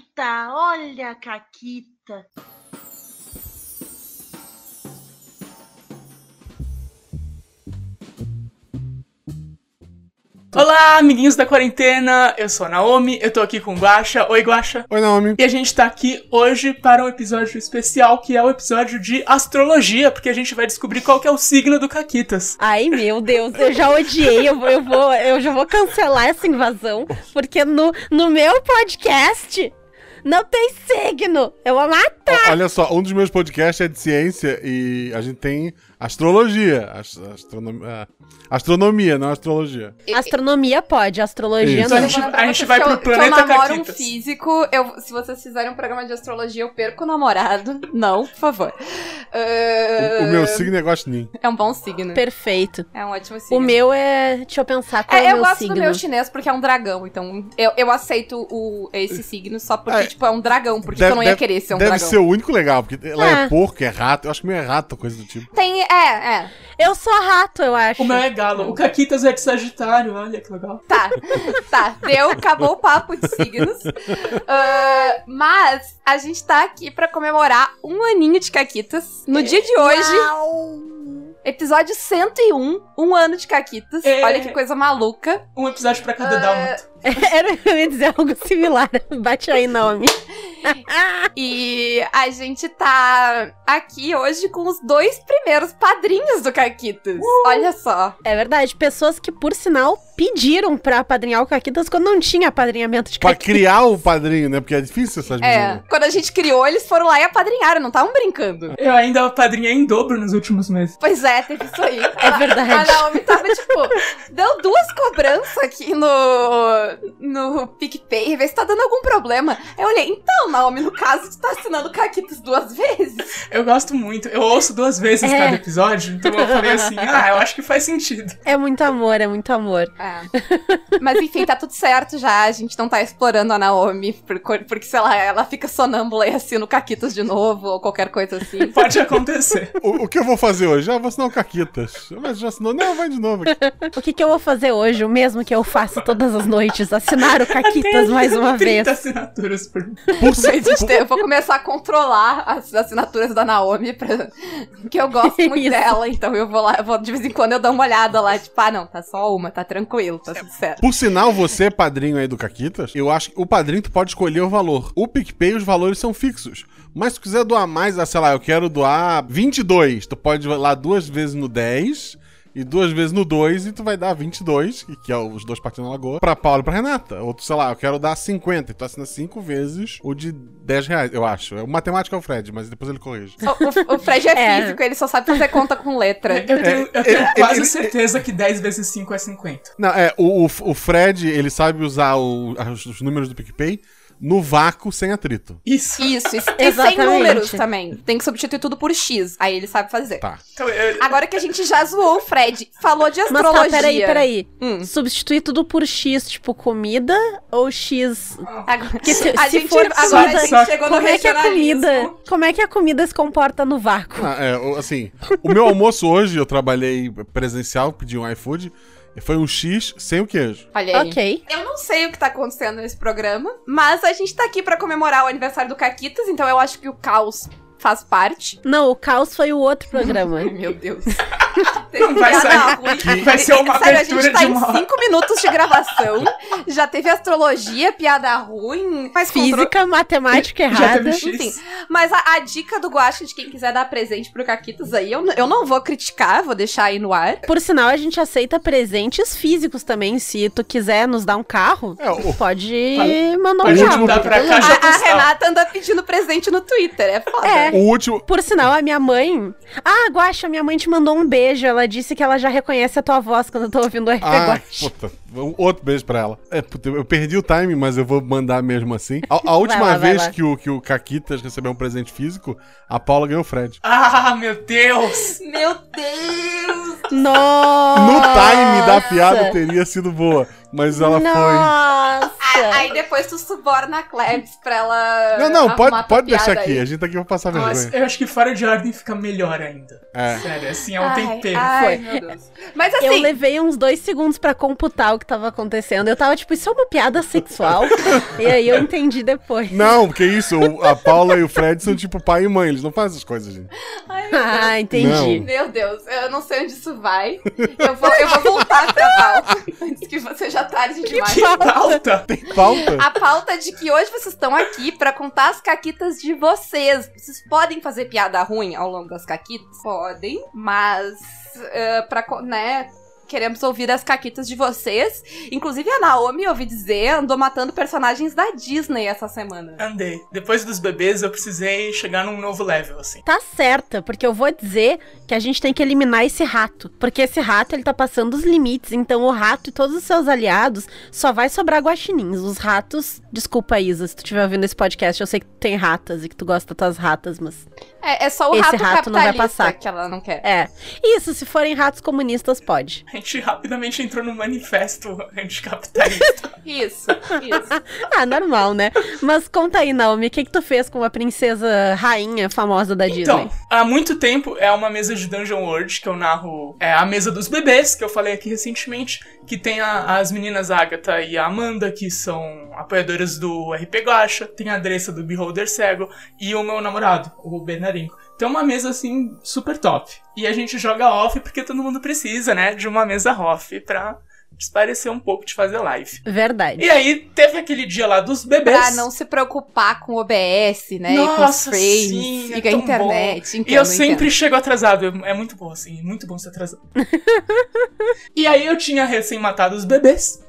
Caquita, olha a Caquita. Olá, amiguinhos da quarentena. Eu sou a Naomi, eu tô aqui com o Guaxa. Oi, Guaxa. Oi, Naomi. E a gente tá aqui hoje para um episódio especial, que é o episódio de astrologia, porque a gente vai descobrir qual que é o signo do Caquitas. Ai, meu Deus, eu já odiei, eu vou, eu vou, eu já vou cancelar essa invasão, porque no, no meu podcast não tem signo. Eu vou matar. Olha só, um dos meus podcasts é de ciência e a gente tem astrologia. Ast astronomia, astronomia, não astrologia. Astronomia pode, astrologia Isso. Então a não. gente, a gente vai pro eu, que eu planeta namoro um Caquitas. físico, eu, se vocês fizerem um programa de astrologia, eu perco o namorado. Não, por favor. O, o meu signo é Guaxinim. É um bom signo. Perfeito. É um ótimo signo. O meu é. Deixa eu pensar qual é, É, o eu meu gosto signo. do meu chinês porque é um dragão, então eu, eu aceito o, esse signo só porque, É. tipo, é um dragão, porque eu não ia querer ser um deve dragão. ser o único legal, porque ela é. É. porco, é rato. Eu acho que meio é rato, coisa do tipo. Tem, é, é. Eu sou rato, eu acho. O meu é galo. O Caquitas é de Sagitário, olha que legal. Tá, tá. Deu, acabou o papo de signos. Ah, mas a gente tá aqui pra comemorar um aninho de Caquitas. No dia de hoje, episódio 101, um ano de Caquitas. É. Olha que coisa maluca. Um episódio pra cada dálmata. Era, eu ia dizer algo similar. Bate aí, nome. E a gente tá aqui hoje com os dois primeiros padrinhos do Caquitas. Olha só. É verdade, pessoas que, por sinal, pediram pra apadrinhar o Caquitas quando não tinha apadrinhamento de Pra Caquitas. criar o padrinho, né? Porque é difícil essas É, meninas. quando a gente criou, eles foram lá e apadrinharam, não estavam brincando. Eu ainda apadrinhei em dobro nos últimos meses. Pois é, teve isso aí. É verdade. A Naomi tava, tipo, deu duas cobranças aqui no, no PicPay, vê se tá dando algum problema. Aí eu olhei, então, Naomi, no caso, tu tá assinando Caquitas duas vezes? Eu gosto muito. Eu ouço duas vezes É. cada episódio, então eu falei assim, ah, eu acho que faz sentido. É muito amor, é muito amor. É. Mas enfim, tá tudo certo já, a gente não tá explorando a Naomi, por- porque, sei lá, ela fica sonâmbula e assina o Caquitas de novo, ou qualquer coisa assim. Pode acontecer. O, o que eu vou fazer hoje? Ah, vou assinar o Caquitas. Mas já assinou? Não, vai de novo. O que, que eu vou fazer hoje? O mesmo que eu faço todas as noites. Assinar o Caquitas mais uma 30 vez. assinaturas por Por, eu vou começar a controlar as assinaturas da Naomi, pra... porque eu gosto muito Isso. dela, então eu vou lá, eu vou, de vez em quando eu dou uma olhada lá, tipo, ah, não, tá só uma, tá tranquilo, tá tudo certo. Por sinal, você padrinho aí do Caquitas, eu acho que o padrinho tu pode escolher o valor. O PicPay, os valores são fixos. Mas se tu quiser doar mais, ah, sei lá, eu quero doar 22, tu pode ir lá duas vezes no 10 e duas vezes no 2 e tu vai dar 22, que- que é os dois partindo na lagoa, pra Paula e pra Renata. Ou tu, sei lá, eu quero dar 50, e tu assina 5 vezes o de 10 reais, eu acho. O matemático é o Fred, mas depois ele corrige. O, o- o Fred é, É. físico, ele só sabe fazer conta com letra. Eu tenho, eu tenho é, quase ele- certeza que 10 vezes 5 é 50. Não, é, o, o, o Fred, ele sabe usar o- os, os números do PicPay no vácuo sem atrito. Isso. Isso, isso. E sem Exatamente. números também. Tem que substituir tudo por X. Aí ele sabe fazer. Tá. Então, Agora que a gente já zoou o Fred, falou de Mas astrologia. tá, peraí, peraí. Hum. Substituir tudo por X, tipo comida ou X. Agora, Porque se, a se gente, for agora só- a gente chegou no Como é que a comida. Como é que a comida se comporta no vácuo? Ah, é, assim, o meu almoço hoje, eu trabalhei presencial, pedi um iFood, foi um X sem o queijo. Olha aí. Ok. Eu não sei o que tá acontecendo nesse programa, mas a gente tá aqui pra comemorar o aniversário do Caquitas, então eu acho que o caos faz parte. Não, o caos foi o outro programa. Ai, meu Deus. Não vai sair. ruim. Vai ser uma Sério, a abertura gente tá de em uma cinco minutos de gravação. Já teve astrologia, piada ruim, mas contro- Física, matemática Já errada. teve X. Enfim, mas a, a dica do Guacha de quem quiser dar presente pro Caquitas aí, eu, eu não vou criticar, vou deixar aí no ar. Por sinal, a gente aceita presentes físicos também. Se tu quiser nos dar um carro, É, o- pode mandar um Pode carro. mandar pra A, a. Renata anda pedindo presente no Twitter, é foda. É. o último. Por sinal, a minha mãe. Ah, Guaxa, minha mãe te mandou um beijo. Ela disse que ela já reconhece a tua voz quando eu tô ouvindo o RP Ah, puta, um outro beijo pra ela. É, puta, eu perdi o time, mas eu vou mandar mesmo assim. A, a última lá, vez que o, que o Caquitas recebeu um presente físico, a Paula ganhou o Fred. Ah, meu Deus! Meu Deus! Nossa! No time da piada teria sido boa. Mas ela foi. Nossa! Aí depois tu suborna a Klebs pra ela. Não, não, pode, pode deixar piada aqui. aí. A gente tá aqui pra passar Mas vergonha. eu acho que fora de ordem fica melhor ainda. É. Sério, assim, é um Ai, tempero. Ai, Foi. meu Deus. Mas Eu assim, levei uns dois segundos pra computar o que tava acontecendo. Eu tava tipo, isso é uma piada sexual? e aí eu entendi depois. Não, porque isso, a Paula e o Fred são tipo pai e mãe, eles não fazem essas coisas, gente. Ah, entendi. meu Deus, eu não sei onde isso vai. Eu vou, eu vou voltar pra pauta antes que você já tarde demais. Que pauta! Tem pauta? A pauta de que hoje vocês estão aqui pra contar as caquitas de vocês. Vocês podem fazer piada ruim ao longo das caquitas? Podem, mas eh, pra, né, queremos ouvir as caquitas de vocês. Inclusive a Naomi, ouvi dizer, andou matando personagens da Disney essa semana. Andei. Depois dos bebês, eu precisei chegar num novo level, assim. Tá certa, porque eu vou dizer que a gente tem que eliminar esse rato. Porque esse rato, ele tá passando os limites. Então o rato e todos os seus aliados só vai sobrar guaxinins. Os ratos. Desculpa, Isa, se tu estiver ouvindo esse podcast, eu sei que tu tem ratas e que tu gosta das tuas ratas, mas. É, é só o Esse rato, rato não vai passar. que ela não quer. É. Isso, se forem ratos comunistas, pode. A gente rapidamente entrou no manifesto anticapitalista. Isso, isso. Ah, normal, né? Mas conta aí, Naomi, o que, que tu fez com a princesa rainha famosa da Disney? Então, há muito tempo é uma mesa de Dungeon World que eu narro. É a mesa dos bebês, que eu falei aqui recentemente. Que tem a- as meninas Agatha e a Amanda, que são apoiadoras do RP Guacha. Tem a Dressa do Beholder Cego. E o meu namorado, o Bernarinho. Então uma mesa assim, super top. E a gente joga off porque todo mundo precisa, né? De uma mesa off pra desparecer um pouco de fazer live. Verdade. E aí teve aquele dia lá dos bebês. Pra não se preocupar com OBS, né? e com os Nossa, frames, sim, é e com a internet. E entendo, eu sempre entendo. chego atrasado. É muito bom, assim. Muito bom ser atrasado. e aí eu tinha recém-matado os bebês.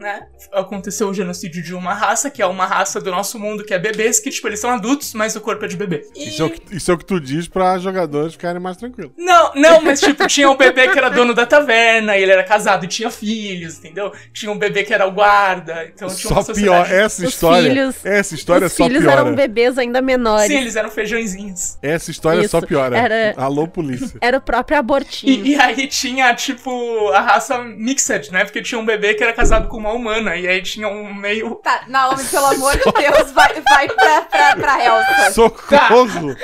Né? Aconteceu o genocídio de uma raça, que é uma raça do nosso mundo, que é bebês, que, tipo, eles são adultos, mas o corpo é de bebê. E- Isso, é o que, isso é o que tu diz pra jogadores ficarem mais tranquilos. Não, não, mas tipo, tinha um bebê que era dono da taverna, e ele era casado e tinha filhos, entendeu? Tinha um bebê que era o guarda, então tinha uma Só pior. sociedade. Essa Os história. filhos- essa história Os só filhos piora. eram bebês ainda menores. Sim, eles eram feijõezinhos. Essa história Isso, só piora. era- Alô, polícia. Era o próprio abortinho. E, e aí tinha, tipo, a raça mixed, né? Porque tinha um bebê que era casado com uma humana, e aí tinha um meio. Tá, Naomi, pelo amor de Deus, vai, vai pra, pra, pra Elsa. Socorro!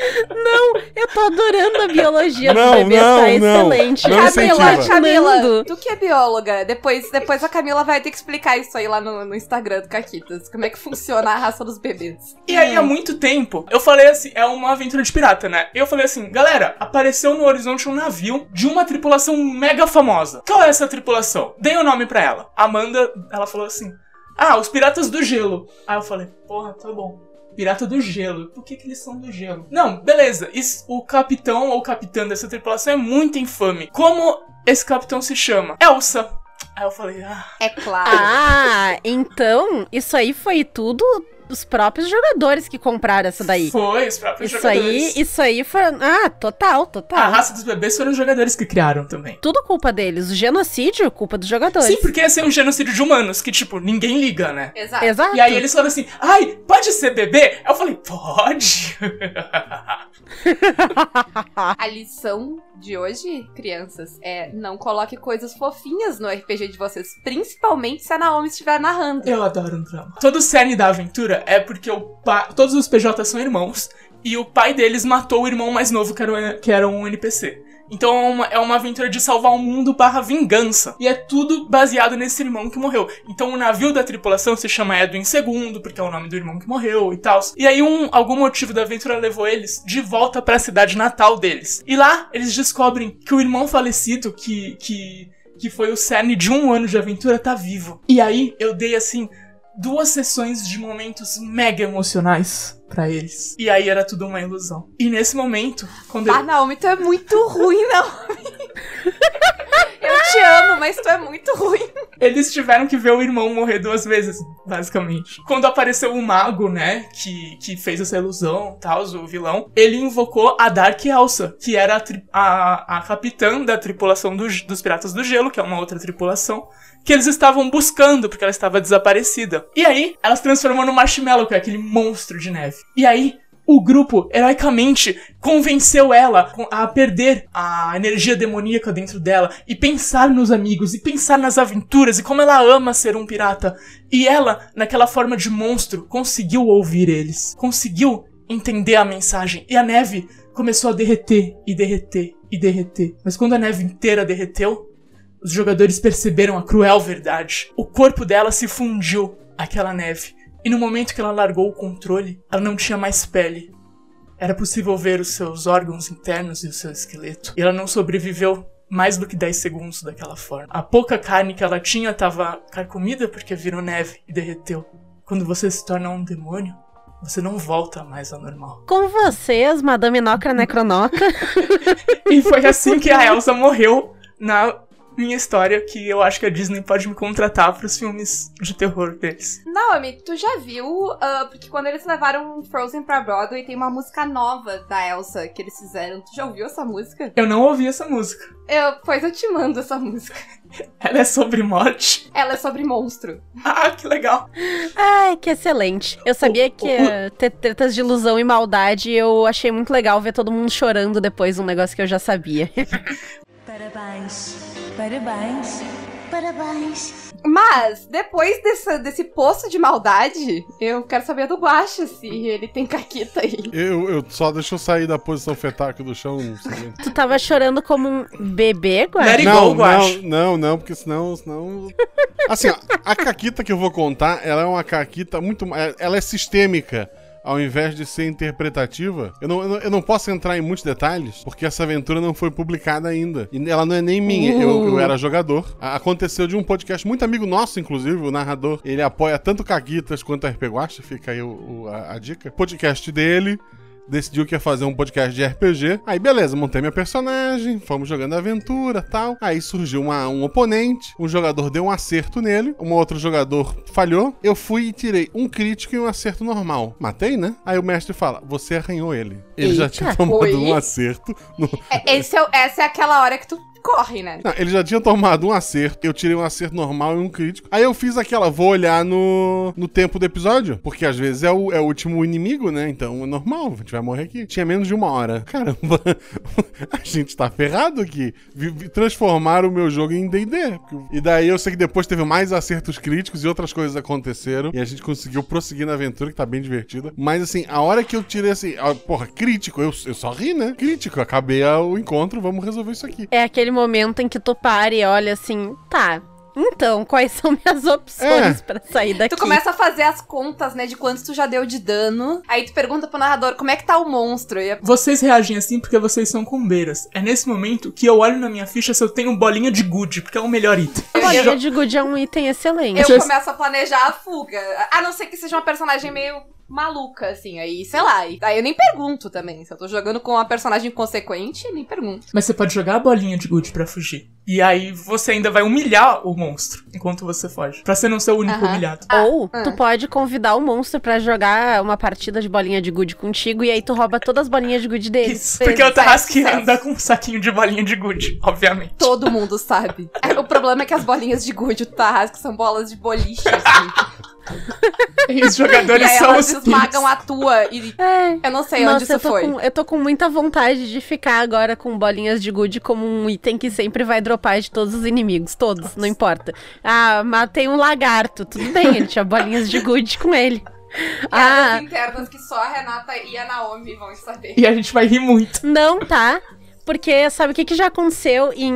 Eu tô adorando a biologia Não, do bebê, não, tá não. excelente. Não Camila. Camila, tu que é bióloga, depois, depois a Camila vai ter que explicar isso aí lá no, no Instagram do Caquitas. Como é que funciona a raça dos bebês. E aí, há muito tempo, eu falei assim: é uma aventura de pirata, né? Eu falei assim, galera, apareceu no horizonte um navio de uma tripulação mega famosa. Qual é essa tripulação? Dei o nome pra ela. Amanda, ela falou assim: ah, os piratas do gelo. Aí eu falei: porra, tá bom. Pirata do gelo. Por que, que eles são do gelo? Não, beleza. Isso- o capitão ou capitã dessa tripulação é muito infame. Como esse capitão se chama? Elsa. Aí eu falei, ah. É claro. Ah, então isso aí foi tudo os próprios jogadores que compraram essa daí. Foi, os próprios Isso jogadores. aí, isso aí foi. Ah, total, total. A raça dos bebês foram os jogadores que criaram também. Tudo culpa deles. O genocídio, culpa dos jogadores. Sim, porque ia ser um genocídio de humanos, que, tipo, ninguém liga, né? Exato. Exato. E aí eles falaram assim, ai, pode ser bebê? Eu falei, pode. A lição de hoje, crianças, é não coloque coisas fofinhas no RPG de vocês, principalmente se a Naomi estiver narrando. Eu adoro um drama. Todo o cerne da aventura é porque o pa... todos os PJ são irmãos, e o pai deles matou o irmão mais novo, que era um, que era um NPC. Então é uma, é uma aventura de salvar o mundo barra vingança. E é tudo baseado nesse irmão que morreu. Então o navio da tripulação se chama Edwin II, porque é o nome do irmão que morreu e tal. E aí um, algum motivo da aventura levou eles de volta para a cidade natal deles. E lá eles descobrem que o irmão falecido, que, que, que foi o cerne de um ano de aventura, tá vivo. E aí eu dei assim duas sessões de momentos mega emocionais pra eles. E aí era tudo uma ilusão. E nesse momento, quando Ah, ele... Naomi, tu é muito ruim, Naomi. Eu te amo, mas tu é muito ruim. eles tiveram que ver o irmão morrer duas vezes, basicamente. Quando apareceu o mago, né, que, que fez essa ilusão, tal, o vilão, ele invocou a Dark Elsa, que era a, a, a capitã da tripulação do- dos Piratas do Gelo, que é uma outra tripulação, que eles estavam buscando, porque ela estava desaparecida. E aí, ela se transformou no Marshmallow, que é aquele monstro de neve. E aí, o grupo heroicamente convenceu ela a perder a energia demoníaca dentro dela e pensar nos amigos e pensar nas aventuras e como ela ama ser um pirata. E ela, naquela forma de monstro, conseguiu ouvir eles, conseguiu entender a mensagem. E a neve começou a derreter e derreter e derreter. Mas quando a neve inteira derreteu, os jogadores perceberam a cruel verdade. O corpo dela se fundiu àquela neve. E no momento que ela largou o controle, ela não tinha mais pele. Era possível ver os seus órgãos internos e o seu esqueleto. E ela não sobreviveu mais do que 10 segundos daquela forma. A pouca carne que ela tinha estava carcomida porque virou neve e derreteu. Quando você se torna um demônio, você não volta mais ao normal. Com vocês, Madame Nocra Necronoca. e foi assim que a Elsa morreu na minha história que eu acho que a Disney pode me contratar para os filmes de terror deles. Naomi, tu já viu? Uh, porque quando eles levaram Frozen pra Broadway, tem uma música nova da Elsa que eles fizeram. Tu já ouviu essa música? Eu não ouvi essa música. Eu, pois eu te mando essa música. Ela é sobre morte? Ela é sobre monstro. Ah, que legal. Ai, que excelente. Eu sabia que uh, ter tretas de ilusão e maldade, eu achei muito legal ver todo mundo chorando depois de um negócio que eu já sabia. Parabéns, parabéns, parabéns. Mas, depois desse, desse poço de maldade, eu quero saber do Guacha se ele tem caquita aí. Eu, eu só deixa eu sair da posição fetal aqui do chão tu tava chorando como um bebê, Guacha? Não, não, não, não, porque senão, senão... Assim, ó, a caquita que eu vou contar, ela é uma caquita muito... Ela é sistêmica. Ao invés de ser interpretativa, eu não, eu não, eu não posso entrar em muitos detalhes, porque essa aventura não foi publicada ainda. E ela não é nem minha, eu, eu era jogador. Aconteceu de um podcast muito amigo nosso, inclusive, o narrador. Ele apoia tanto Caquitas quanto a RP Guacha, fica aí o- o- a, a dica. Podcast dele, decidiu que ia fazer um podcast de RPG. Aí, beleza, montei minha personagem, fomos jogando aventura tal. Aí surgiu uma- um oponente, um jogador deu um acerto nele, um outro jogador falhou. Eu fui e tirei um crítico e um acerto normal. Matei, né? Aí o mestre fala: Você arranhou ele. Ele já Eita. tinha tomado Oi? um acerto. no- É, esse é, essa é aquela hora que tu corre, né? Não, ele já tinha tomado um acerto. Eu tirei um acerto normal e um crítico. Aí eu fiz aquela, vou olhar no, no tempo do episódio. Porque às vezes é o, é o último inimigo, né? Então é normal, a gente vai morrer aqui. Tinha menos de uma hora. Caramba, a gente tá ferrado aqui. Vi- vi- Transformaram o meu jogo em DD. E daí eu sei que depois teve mais acertos críticos e outras coisas aconteceram. E a gente conseguiu prosseguir na aventura, que tá bem divertida. Mas assim, a hora que eu tirei assim, ó, porra, crítico, eu, eu só ri, né? Crítico, acabei o encontro, vamos resolver isso aqui. É aquele momento em que tu para e olha assim, tá. Então, quais são minhas opções É. pra sair daqui? Tu começa a fazer as contas, né, de quanto tu já deu de dano. Aí tu pergunta pro narrador como é que tá o monstro. E a- Vocês reagem assim porque vocês são cumbeiras. É nesse momento que eu olho na minha ficha se eu tenho bolinha de good, porque é o melhor item. A bolinha de good é um item excelente. eu Vocês- começo a planejar a fuga. A não ser que seja uma personagem meio maluca, assim. Aí, sei lá. e- Aí eu nem pergunto também. Se eu tô jogando com uma personagem consequente, nem pergunto. Mas você pode jogar a bolinha de good pra fugir. E aí você ainda vai humilhar o monstro enquanto você foge. Pra você não ser o único humilhado. Ou ah. tu pode convidar o monstro pra jogar uma partida de bolinha de gude contigo e aí tu rouba todas as bolinhas de gude dele. Isso. Porque o Tarrasque anda com um saquinho de bolinha de good, obviamente. Todo mundo sabe. É, O problema é que as bolinhas de gude do Tarrasque são bolas de boliche, assim. E os e jogadores aí são elas os esmagam a tua. E É. eu não sei onde Nossa, isso eu tô, foi. com, eu tô com muita vontade de ficar agora com bolinhas de gude como um item que sempre vai dropar de todos os inimigos. Todos, não importa. Ah, matei um lagarto. Tudo bem, ele tinha bolinhas de gude com ele. Ah, internas que só a Renata e a Naomi vão saber. E a gente vai rir muito. Não, tá? Porque sabe o que, que já aconteceu em,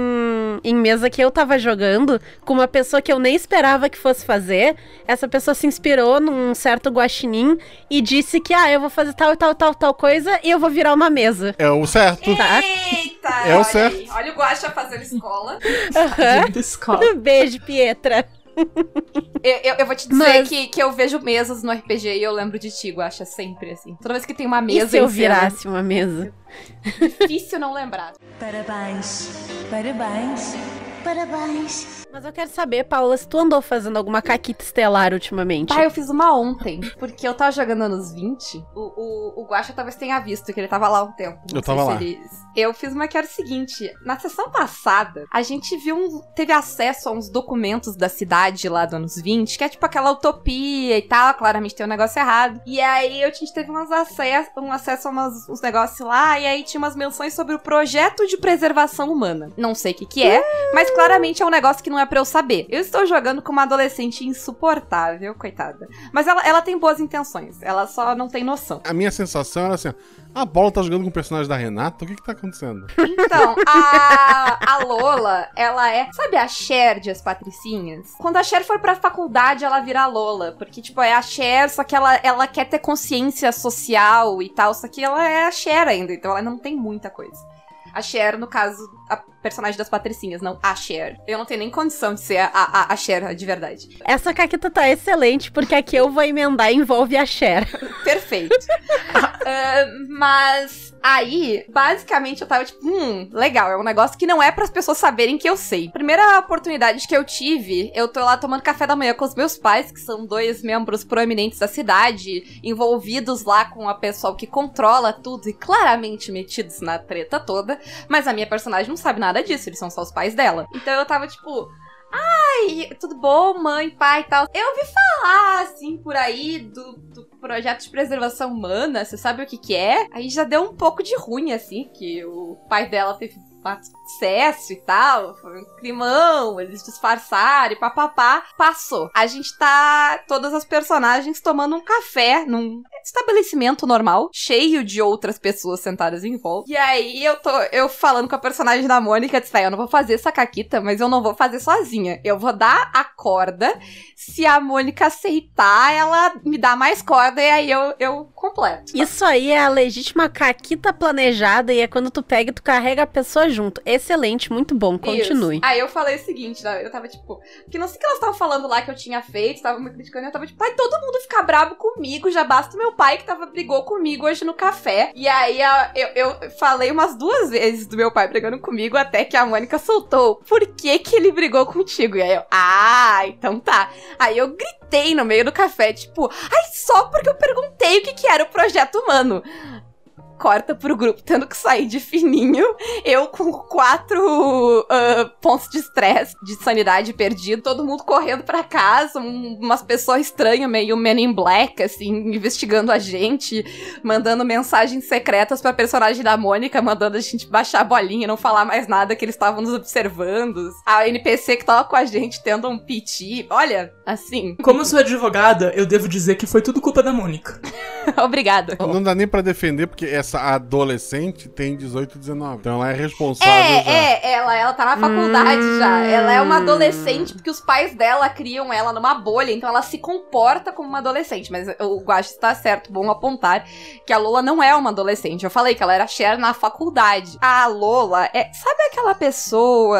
em mesa que eu tava jogando com uma pessoa que eu nem esperava que fosse fazer? Essa pessoa se inspirou num certo guaxinim e disse que, ah, eu vou fazer tal e tal, tal, tal coisa e eu vou virar uma mesa. É o certo. Tá? Eita! É o olha certo. aí. Olha o Guaxa fazendo escola. Gente, escola. Beijo, Pietra. Eu, eu, eu vou te dizer Mas- que, que eu vejo mesas no RPG e eu lembro de ti, Guaxa, sempre assim. Toda vez que tem uma E mesa se eu cena, virasse uma mesa? Difícil não lembrar. Parabéns, parabéns, parabéns. Mas eu quero saber, Paula, se tu andou fazendo alguma caquita estelar ultimamente. Pai, eu fiz uma ontem, porque eu tava jogando anos 20. O, o, o Guaxa talvez tenha visto, que ele tava lá um tempo. Eu tava lá. ele- Eu fiz uma que era o seguinte: na sessão passada, a gente viu um. teve acesso a uns documentos da cidade lá do anos 20, que é tipo aquela utopia e tal. Claramente tem um negócio errado. E aí a gente teve umas acesso, um acesso a umas, uns negócios lá, e aí tinha umas menções sobre o projeto de preservação humana. Não sei o que, que é, mas claramente é um negócio que não é pra eu saber. Eu estou jogando com uma adolescente insuportável, coitada. Mas ela, ela tem boas intenções, ela só não tem noção. A minha sensação era assim: a bola tá jogando com o personagem da Renata? O que que tá acontecendo? Então, a, a Lola, ela é. Sabe a Cher de As Patricinhas? Quando a Cher for pra faculdade, ela vira a Lola. Porque, tipo, é a Cher, só que ela, ela quer ter consciência social e tal. Só que ela é a Cher ainda, então ela não tem muita coisa. A Cher, no caso, a personagem das Patricinhas, não a Cher. Eu não tenho nem condição de ser a, a, a Cher de verdade. Essa caquita tá excelente, porque aqui eu vou emendar envolve a Cher. Perfeito. Ah, mas aí, basicamente, eu tava tipo, hum, legal, é um negócio que não é para as pessoas saberem que eu sei. Primeira oportunidade que eu tive, eu tô lá tomando café da manhã com os meus pais, que são dois membros proeminentes da cidade, envolvidos lá com a pessoal que controla tudo e claramente metidos na treta toda. Mas a minha personagem não sabe nada disso, eles são só os pais dela. Então eu tava tipo. Ai, tudo bom, mãe, pai e tal. Eu ouvi falar, assim, por aí, do, do projeto de preservação humana, você sabe o que que é? Aí já deu um pouco de ruim, assim, que o pai dela teve sucesso e tal, foi um climão, eles disfarçaram e papapá, passou. A gente tá, todas as personagens tomando um café num estabelecimento normal, cheio de outras pessoas sentadas em volta. E aí eu tô, eu falando com a personagem da Mônica, disse, "Tá, eu não vou fazer essa caquita, mas eu não vou fazer sozinha. Eu vou dar a corda, se a Mônica aceitar, ela me dá mais corda e aí eu, eu completo. Isso aí é a legítima caquita planejada e é quando tu pega e tu carrega a pessoa junto. Excelente, muito bom, continue. Isso. Aí eu falei o seguinte, né? Eu tava tipo. Porque não sei o que elas estavam falando lá que eu tinha feito, tava me criticando, e eu tava tipo, ai, todo mundo ficar bravo comigo, já basta o meu pai que tava brigou comigo hoje no café. E aí eu, eu falei umas duas vezes do meu pai brigando comigo, até que a Mônica soltou. Por que que ele brigou contigo? E aí eu, ah, então tá. Aí eu gritei no meio do café, tipo, ai, só porque eu perguntei o que que era o projeto humano corta pro grupo tendo que sair de fininho. Eu com quatro ah, pontos de estresse, de sanidade perdido, todo mundo correndo pra casa, um- umas pessoas estranhas, meio Men in Black, assim, investigando a gente, mandando mensagens secretas pra personagem da Mônica, mandando a gente baixar a bolinha, não falar mais nada, que eles estavam nos observando. A NPC que tava com a gente tendo um piti. Olha, assim, Como sou advogada, eu devo dizer que foi tudo culpa da Mônica. obrigada. Não dá nem pra defender, porque essa adolescente tem 18, 19. Então ela é responsável já. É, é, ela, ela tá na faculdade já. Ela é uma adolescente porque os pais dela criam ela numa bolha, então ela se comporta como uma adolescente. Mas o Guache está certo, bom apontar que a Lola não é uma adolescente. Eu falei que ela era Cher na faculdade. A Lola é, sabe aquela pessoa,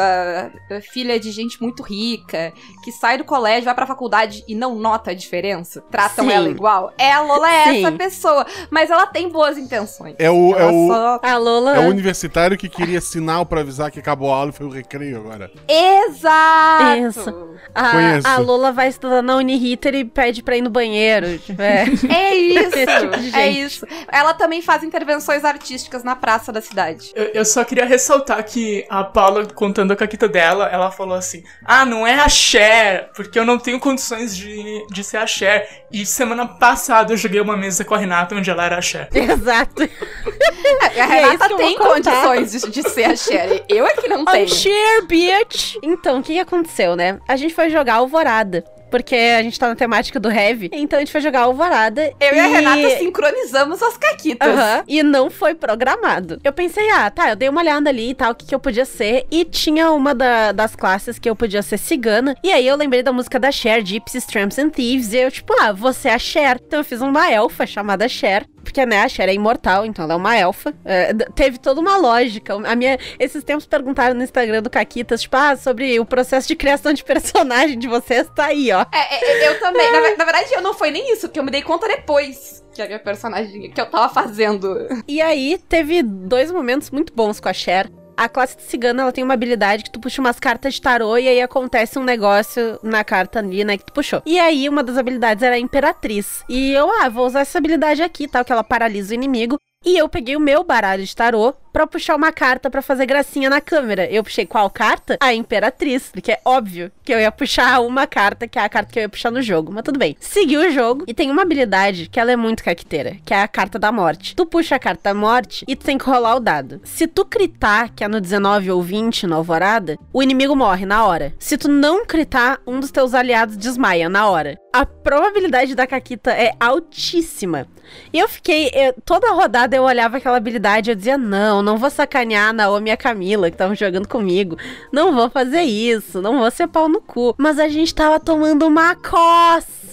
filha de gente muito rica, que sai do colégio, vai pra faculdade e não nota a diferença? Tratam Sim. ela igual? É, a Lola é Sim. essa pessoa, mas ela tem boas intenções. É o, é o, só- A Lola. é o universitário que queria sinal pra avisar que acabou a aula e foi o recreio agora. Exato! Isso. A, Conheço. a Lola vai estudar na Uniriter e pede pra ir no banheiro. tipo, é. É isso, tipo é isso. Ela também faz intervenções artísticas na praça da cidade. Eu, eu só queria ressaltar que a Paula, contando a caquita dela, ela falou assim: Ah, não é a Cher, porque eu não tenho condições de, de ser a Cher. E semana passada eu joguei uma mesa com a Renata onde ela era a Cher. Exato. A é isso Renata eu tem condições de, de ser a Sherry. Eu é que não tenho. Unshare, bitch! Então, o que, aconteceu, né? A gente foi jogar Alvorada. Porque a gente tá na temática do heavy. Então a gente foi jogar Alvorada. Eu e a Renata sincronizamos as caquitas. Aham, e não foi programado. Eu pensei, ah, tá, eu dei uma olhada ali e tal, o que, que eu podia ser. E tinha uma da- das classes que eu podia ser cigana. E aí eu lembrei da música da Cher, Gypsies, Tramps and Thieves. E eu, tipo, ah, você é a Cher. Então eu fiz uma elfa chamada Cher. Porque, né, a Cher é imortal, então ela é uma elfa. É, teve toda uma lógica. A minha, esses tempos perguntaram no Instagram do Caquitas, tipo, ah, sobre o processo de criação de personagem de vocês. Tá aí, ó. É, é, eu também. Na, na verdade, eu não foi nem isso, que eu me dei conta depois que a minha personagem que eu tava fazendo. E aí teve dois momentos muito bons com a Cher. A classe cigana, ela tem uma habilidade que tu puxa umas cartas de tarô e aí acontece um negócio na carta ali, né, que tu puxou. E aí, uma das habilidades era a Imperatriz. E eu, ah, vou usar essa habilidade aqui, tal, que ela paralisa o inimigo. E eu peguei o meu baralho de tarô pra puxar uma carta pra fazer gracinha na câmera. Eu puxei qual carta? A Imperatriz, porque é óbvio que eu ia puxar uma carta, que é a carta que eu ia puxar no jogo. Mas tudo bem. Segui o jogo e tem uma habilidade que ela é muito caqueteira, que é a carta da morte. Tu puxa a carta da morte e tu tem que rolar o dado. Se tu critar, que é no 19 ou 20 no Alvorada, o inimigo morre na hora. Se tu não critar, um dos teus aliados desmaia na hora. A probabilidade da Caquita é altíssima. E eu fiquei, eu- toda rodada eu olhava aquela habilidade e eu dizia, não, não vou sacanear a Naomi e a Camila que estavam jogando comigo. Não vou fazer isso, não vou ser pau no cu. Mas a gente tava tomando uma coça.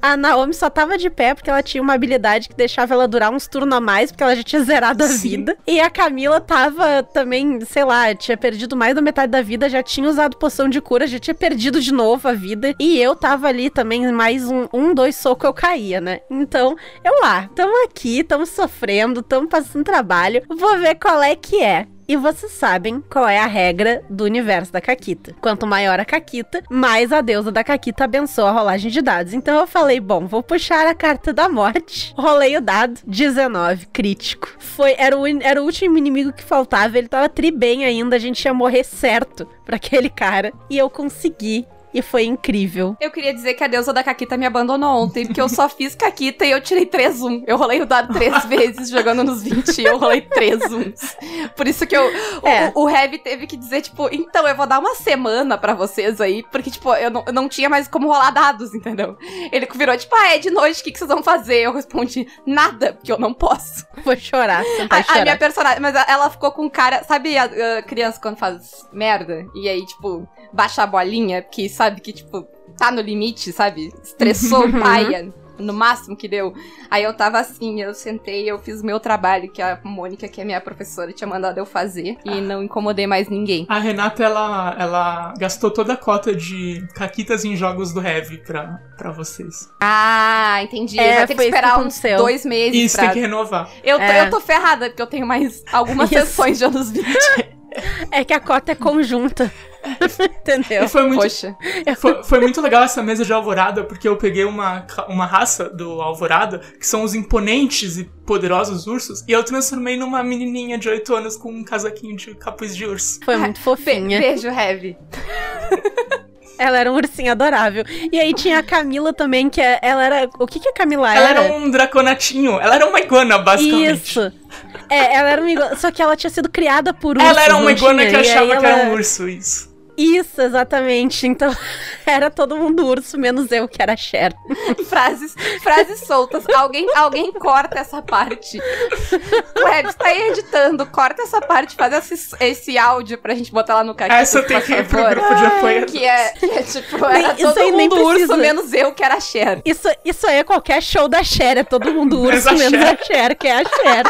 A Naomi só tava de pé porque ela tinha uma habilidade que deixava ela durar uns turnos a mais, porque ela já tinha zerado a Sim. vida. E a Camila tava também, sei lá, tinha perdido mais da metade da vida, já tinha usado poção de cura, já tinha perdido de novo a vida. E eu tava ali também, mais um, um dois socos eu caía, né? Então, eu lá, tamo aqui, tamo sofrendo, tamo passando trabalho, vou ver qual é que é. E vocês sabem qual é a regra do universo da Caquita. Quanto maior a Caquita, mais a deusa da Caquita abençoa a rolagem de dados. Então eu falei, bom, vou puxar a carta da morte. Rolei o dado, 19, crítico. Foi, era o, era o último inimigo que faltava, ele tava tri bem ainda, a gente ia morrer certo pra aquele cara. E eu consegui. E foi incrível. Eu queria dizer que a deusa da Caquita me abandonou ontem, porque eu só fiz Caquita e eu tirei 3-1. Eu rolei o dado três vezes jogando nos 20 e eu rolei 3 uns. Por isso que eu. o- É. O, o Heavy teve que dizer, tipo, então eu vou dar uma semana pra vocês aí, porque, tipo, eu não, eu não tinha mais como rolar dados, entendeu? Ele virou, tipo, ah, é de noite, o que, que vocês vão fazer? Eu respondi, nada, porque eu não posso. Vou chorar, A, e a chorar. minha personagem, mas ela ficou com cara. Sabe a, a criança quando faz merda? E aí, tipo, baixa a bolinha, porque sabe que, tipo, tá no limite, sabe? Estressou, paia. No máximo que deu. Aí eu tava assim, eu sentei, eu fiz o meu trabalho, que a Mônica, que é minha professora, tinha mandado eu fazer. E não incomodei mais ninguém. A Renata, ela, ela gastou toda a cota de caquitas em jogos do Heavy pra, pra vocês. Ah, entendi. É, Vai ter que esperar uns dois meses Isso, pra. tem que renovar. Eu, tô, É. eu tô ferrada, porque eu tenho mais algumas sessões de anos 20. É que a cota é conjunta. Entendeu? E foi muito, Poxa. foi, foi muito legal essa mesa de Alvorada, porque eu peguei uma, uma raça do Alvorada, que são os imponentes e poderosos ursos, e eu transformei numa menininha de 8 anos com um casaquinho de capuz de urso. Foi muito fofinha. beijo, Heavy. Ela era um ursinho adorável. E aí tinha a Camila também, que é- ela era. O que, que a Camila Ela era? era um draconatinho, ela era uma iguana, basicamente. Isso. É, ela era uma iguana. Só que ela tinha sido criada por ursos. Ela era uma iguana tinha? que achava que era ela- um urso, isso. Isso, exatamente. Então, era todo mundo urso, menos eu, que era a Cher. frases, frases soltas. Alguém, alguém corta essa parte. O Red tá aí editando, corta essa parte, faz esse, esse áudio pra gente botar lá no caqui. Essa tem que ir pro grupo de apoio. Que é, que é tipo, Nem- era isso todo aí nem mundo urso, menos eu, que era a Cher. Isso, isso aí é qualquer show da Cher, é todo mundo Menos urso, menos a Cher, que é a Cher.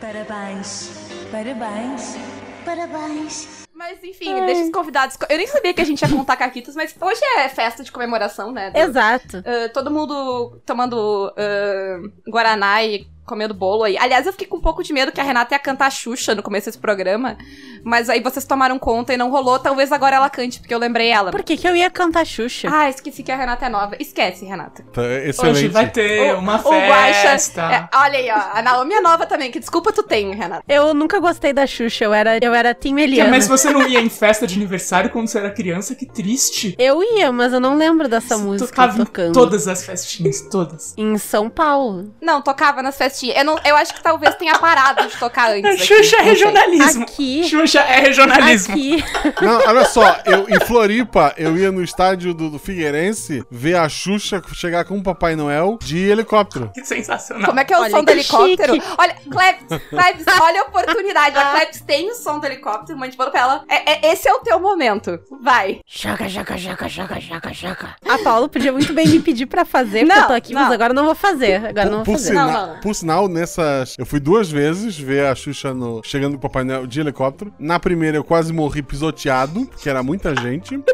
Parabéns, parabéns, parabéns. Mas enfim, deixa os convidados. Eu nem sabia que a gente ia contar caquitos, mas hoje é festa de comemoração, né? do- Exato. Ah, todo mundo tomando ah, Guaraná e comendo bolo aí. Aliás, eu fiquei com um pouco de medo que a Renata ia cantar Xuxa no começo desse programa. Mas aí vocês tomaram conta e não rolou. Talvez agora ela cante, porque eu lembrei ela. Por que, que eu ia cantar Xuxa? Ah, esqueci que a Renata é nova. Esquece, Renata. Tá, excelente. Hoje vai ter uma O Guaxa- festa. é, olha aí, ó. A Naomi é nova também. Que desculpa tu tem, Renata. Eu nunca gostei da Xuxa, eu era, eu era Tim Eliana. Mas você não ia em festa de aniversário quando você era criança? Que triste. Eu ia, mas eu não lembro dessa Você música tocava em tocando. todas as festinhas, todas. Em São Paulo. Não, tocava nas festinhas. Eu, não, eu acho que talvez tenha parado de tocar antes. aqui, Xuxa é regionalismo. Aqui. Xuxa é regionalismo. Aqui. Não, olha só, eu, em Floripa, eu ia no estádio do, do Figueirense ver a Xuxa chegar com o Papai Noel de helicóptero. Que sensacional. Como é que é o Olha som do helicóptero? chique. Olha, Klebs, Klebs, olha a oportunidade. A Klebs tem o som do helicóptero, mande pra ela. É, é- esse é o teu momento. Vai. Chaca, chaca, chaca, chaca, chaca, chaca. A Paula podia muito bem me pedir pra fazer, porque Não, eu tô aqui, não. mas agora eu não vou fazer. Agora eu não vou por, fazer. sina- Não, não. por sinal, nessas. Eu fui duas vezes ver a Xuxa no, chegando com o Papai Noel de helicóptero. Na primeira, eu quase morri pisoteado, porque era muita gente.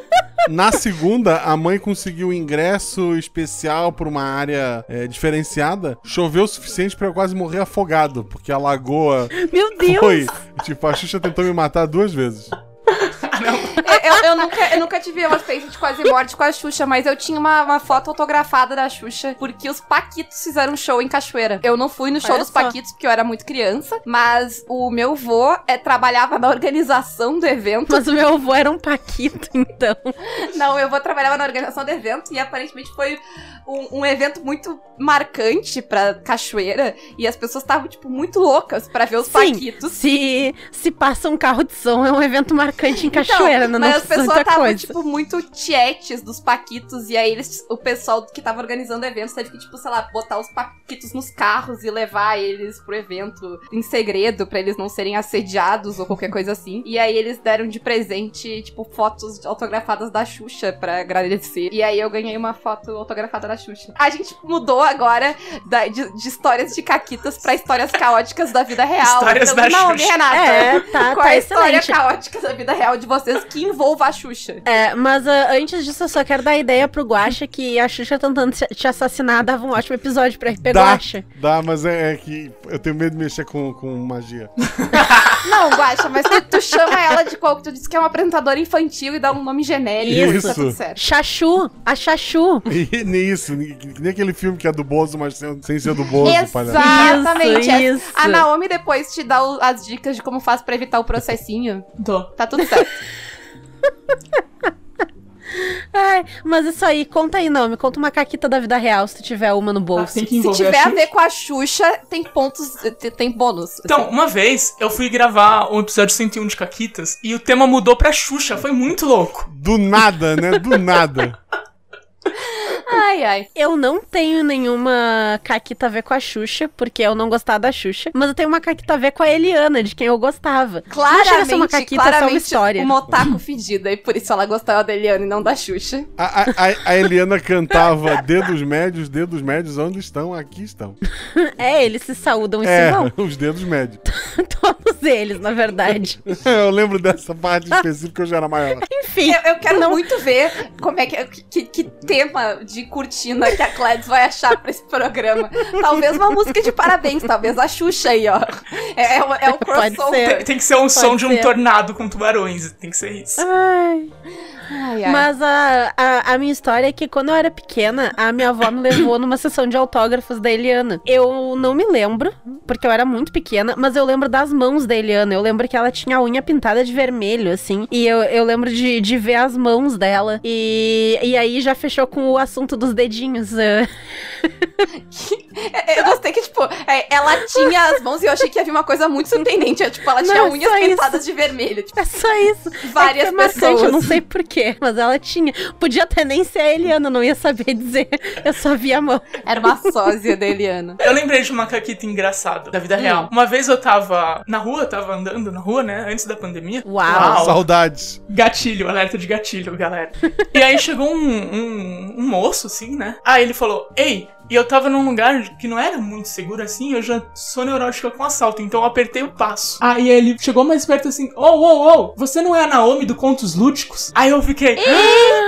Na segunda, a mãe conseguiu ingresso especial pra uma área é, diferenciada. Choveu o suficiente pra eu quase morrer afogado, porque a lagoa Meu Deus! foi. Tipo, a Xuxa tentou me matar duas vezes. Eu, eu- eu nunca, eu nunca tive uma experiência de quase morte com a Xuxa, mas eu tinha uma, uma foto autografada da Xuxa, porque os Paquitos fizeram um show em Cachoeira. Eu não fui no show Olha dos só. Paquitos, porque eu era muito criança, mas o meu vô é, trabalhava na organização do evento. Mas o meu avô era um paquito, então. Não, eu vou trabalhava na organização do evento e aparentemente foi um, um evento muito marcante pra Cachoeira e as pessoas estavam, tipo, muito loucas pra ver os Sim, Paquitos. se, se passa um carro de som, é um evento marcante em Cachoeira, não, não Então, mas as pessoas estavam, tipo, muito tietes dos paquitos, e aí eles, o pessoal que tava organizando o evento teve que, tipo, sei lá, botar os paquitos nos carros e levar eles pro evento em segredo, pra eles não serem assediados ou qualquer coisa assim. E aí eles deram de presente, tipo, fotos autografadas da Xuxa pra agradecer. E aí eu ganhei uma foto autografada da Xuxa. A gente mudou agora da- de, de histórias de caquitas pra histórias caóticas da vida real. Histórias então, da não, Xuxa. Renata. É, tá, Qual tá a história excelente. caótica da vida real de vocês que envolva a Xuxa? É, mas ah, antes disso, eu só quero dar a ideia pro Guaxa que a Xuxa tentando se- te assassinar dava um ótimo episódio pra RP Dá, Guaxa. dá, mas é, é que eu tenho medo de mexer com, com magia. Não, Guaxa, mas tu, tu chama ela de qual? Tu disse que é uma apresentadora infantil e dá um nome genérico. Isso. Tá tudo certo. Chachu, a Chachu. Nem isso, nem aquele filme que é do Bozo, mas sem, sem ser do Bozo, palhaço. Exatamente. Isso, isso. A Naomi depois te dá o- as dicas de como faz pra evitar o processinho. Tô. Tá tudo certo. Ai, mas isso aí, conta aí, não. Me conta uma caquita da vida real, se tu tiver uma no Ah, bolso. que Se tiver a a ver com a Xuxa, tem pontos, te- tem bônus. Então, uma vez eu fui gravar o episódio 101 de Caquitas e o tema mudou pra Xuxa. Foi muito louco. Do nada, né? Do nada. Ai, ai. Eu não tenho nenhuma caquita a ver com a Xuxa, porque eu não gostava da Xuxa. Mas eu tenho uma caquita a ver com a Eliana, de quem eu gostava. não chega a Claramente, ser uma caquita, é só uma claramente história. uma otaku fedida. E por isso ela gostava da Eliana e não da Xuxa. A, a, a- a Eliana cantava dedos médios, dedos médios, onde estão? Aqui estão. É, eles se saúdam e É, se vão. os dedos médios. Todos eles, na verdade. Eu lembro dessa parte específica que eu já era maior. Enfim. Eu, eu quero Não. muito ver como é que, que, que tema de cortina que a Cledes vai achar pra esse programa. Talvez uma música de parabéns, talvez a Xuxa aí, ó. É, é, o- é o Pode crossover. Tem, tem que ser um som de um ser. tornado com tubarões. Tem que ser isso. Ai. Ai, ai. Mas a, a, a minha história é que quando eu era pequena, a minha avó me levou numa sessão de autógrafos da Eliana. Eu não me lembro, porque eu era muito pequena, mas eu lembro das mãos da Eliana. Eu lembro que ela tinha a unha pintada de vermelho, assim. E eu, eu lembro de, de ver as mãos dela. E, e aí já fechou com o assunto dos dedinhos. Eu gostei que, tipo, é, ela tinha as mãos e eu achei que havia uma coisa muito surpreendente. É, tipo, ela tinha Não, unhas só isso. pintadas de vermelho. Tipo, É só isso. várias é marcante, pessoas. Eu não sei porquê, mas ela tinha. Podia até nem ser a Eliana, não ia saber dizer. Eu só vi a mão. Era uma sósia da Eliana. Eu lembrei de uma caquita engraçada da vida real. Uma vez eu tava na rua, tava andando na rua, né? Antes da pandemia. Uau. Saudades. Gatilho, alerta de gatilho, galera. e aí chegou um, um, um moço, assim, né? Aí ele falou: Ei, e eu tava num lugar que não era muito seguro assim, eu já sou neurótica com assalto, então eu apertei o passo. Aí ele chegou mais perto assim: Ô, ô, ô, você não é a Naomi do Contos Lúdicos? Aí eu fiquei: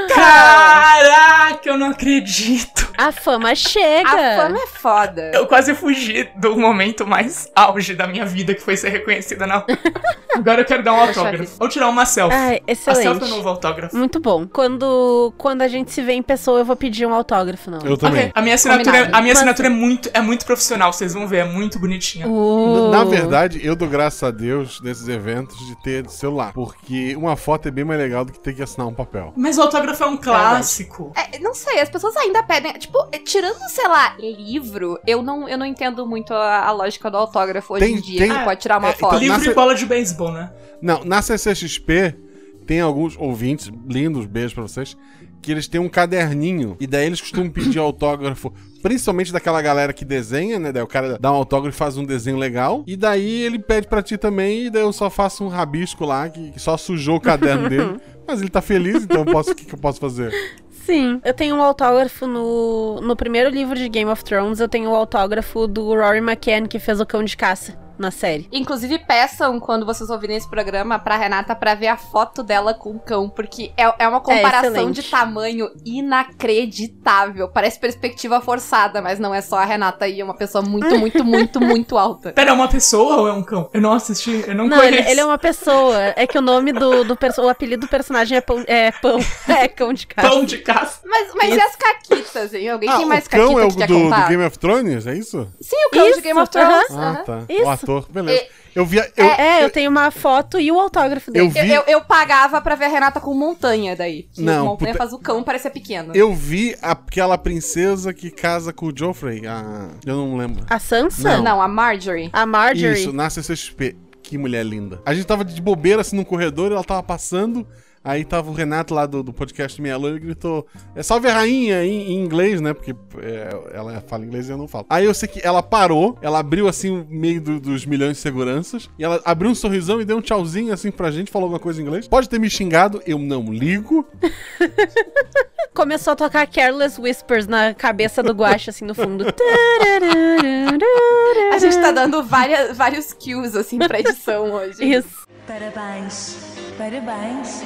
Caraca, eu não acredito. A fama chega. A fama é foda. Eu quase fugi do momento mais auge da minha vida, que foi ser reconhecida na. Agora eu quero dar um autógrafo. Ou tirar uma selfie. Ai, a selfie é excelente. novo autógrafo. Muito bom. Quando, quando a gente se vê em pessoa, eu vou pedir um autógrafo, não. Eu também. Ok, A minha assinatura, é, Combinado. a minha Mas- assinatura é, muito, é muito profissional, vocês vão ver, é muito bonitinha. Uh. Na verdade, eu dou graças a Deus nesses eventos de ter celular. Porque uma foto é bem mais legal do que ter que assinar um papel. Mas o autógrafo é um clássico. É, não sei, as pessoas ainda pedem. Tipo, é, tirando, sei lá, livro, eu não, eu não entendo muito a, a lógica do autógrafo hoje Tem- em dia. tem- que pode tirar uma é, foto. então, Livro na- e bola de beisebol, né? Não, na CCXP tem alguns ouvintes, lindos, beijos pra vocês, que eles têm um caderninho. E daí eles costumam pedir autógrafo, principalmente daquela galera que desenha, né? Daí o cara dá um autógrafo e faz um desenho legal. E daí ele pede pra ti também, e daí eu só faço um rabisco lá, que, que só sujou o caderno dele. Mas ele tá feliz, então o que, que eu posso fazer? Sim. Eu tenho um autógrafo no, no primeiro livro de Game of Thrones. Eu tenho o autógrafo do Rory McCann, que fez o Cão de Caça. Na série. Inclusive, peçam, quando vocês ouvirem esse programa, pra Renata pra ver a foto dela com o cão, porque é, é uma comparação excelente. de tamanho inacreditável. Parece perspectiva forçada, mas não é só a Renata aí, é uma pessoa muito, muito, muito, muito alta. Pera, é uma pessoa ou é um cão? Eu não assisti, eu não, Não, conheço. ele, ele é uma pessoa. É que o nome do, do o apelido do personagem é pão. É pão. É cão de casa. Pão de caça. Mas, mas e as caquitas, hein? Alguém Ah, tem mais o cão caquita é o que do, do? Game of Thrones, é isso? Sim, o cão Isso, de Game of Thrones. Ah, aham. tá. Isso. O ator, beleza. Eu via. Eu, É, eu tenho uma foto e o autógrafo eu dele. vi. Eu, eu, eu pagava pra ver a Renata com montanha daí. Que Não, montanha puta- faz o cão parecer pequeno. Eu vi aquela princesa que casa com o Joffrey. A... Eu não lembro. A Sansa? Não. Não, a Marjorie. A Marjorie. Isso, na CCXP. Que mulher linda. A gente tava de bobeira assim no corredor, ela tava passando. Aí tava o Renato lá do, do podcast Meia Loira e gritou: é, Salve a rainha em, em inglês, né? Porque é, ela fala inglês e eu não falo. Aí eu sei que ela parou, ela abriu assim o meio do- dos milhões de seguranças. E ela abriu um sorrisão e deu um tchauzinho assim pra gente, falou alguma coisa em inglês. Pode ter me xingado, eu não ligo. Começou a tocar Careless Whispers na cabeça do Guacha, assim, no fundo. A gente tá dando várias, vários kills, assim, pra edição hoje. Isso. Parabéns, parabéns,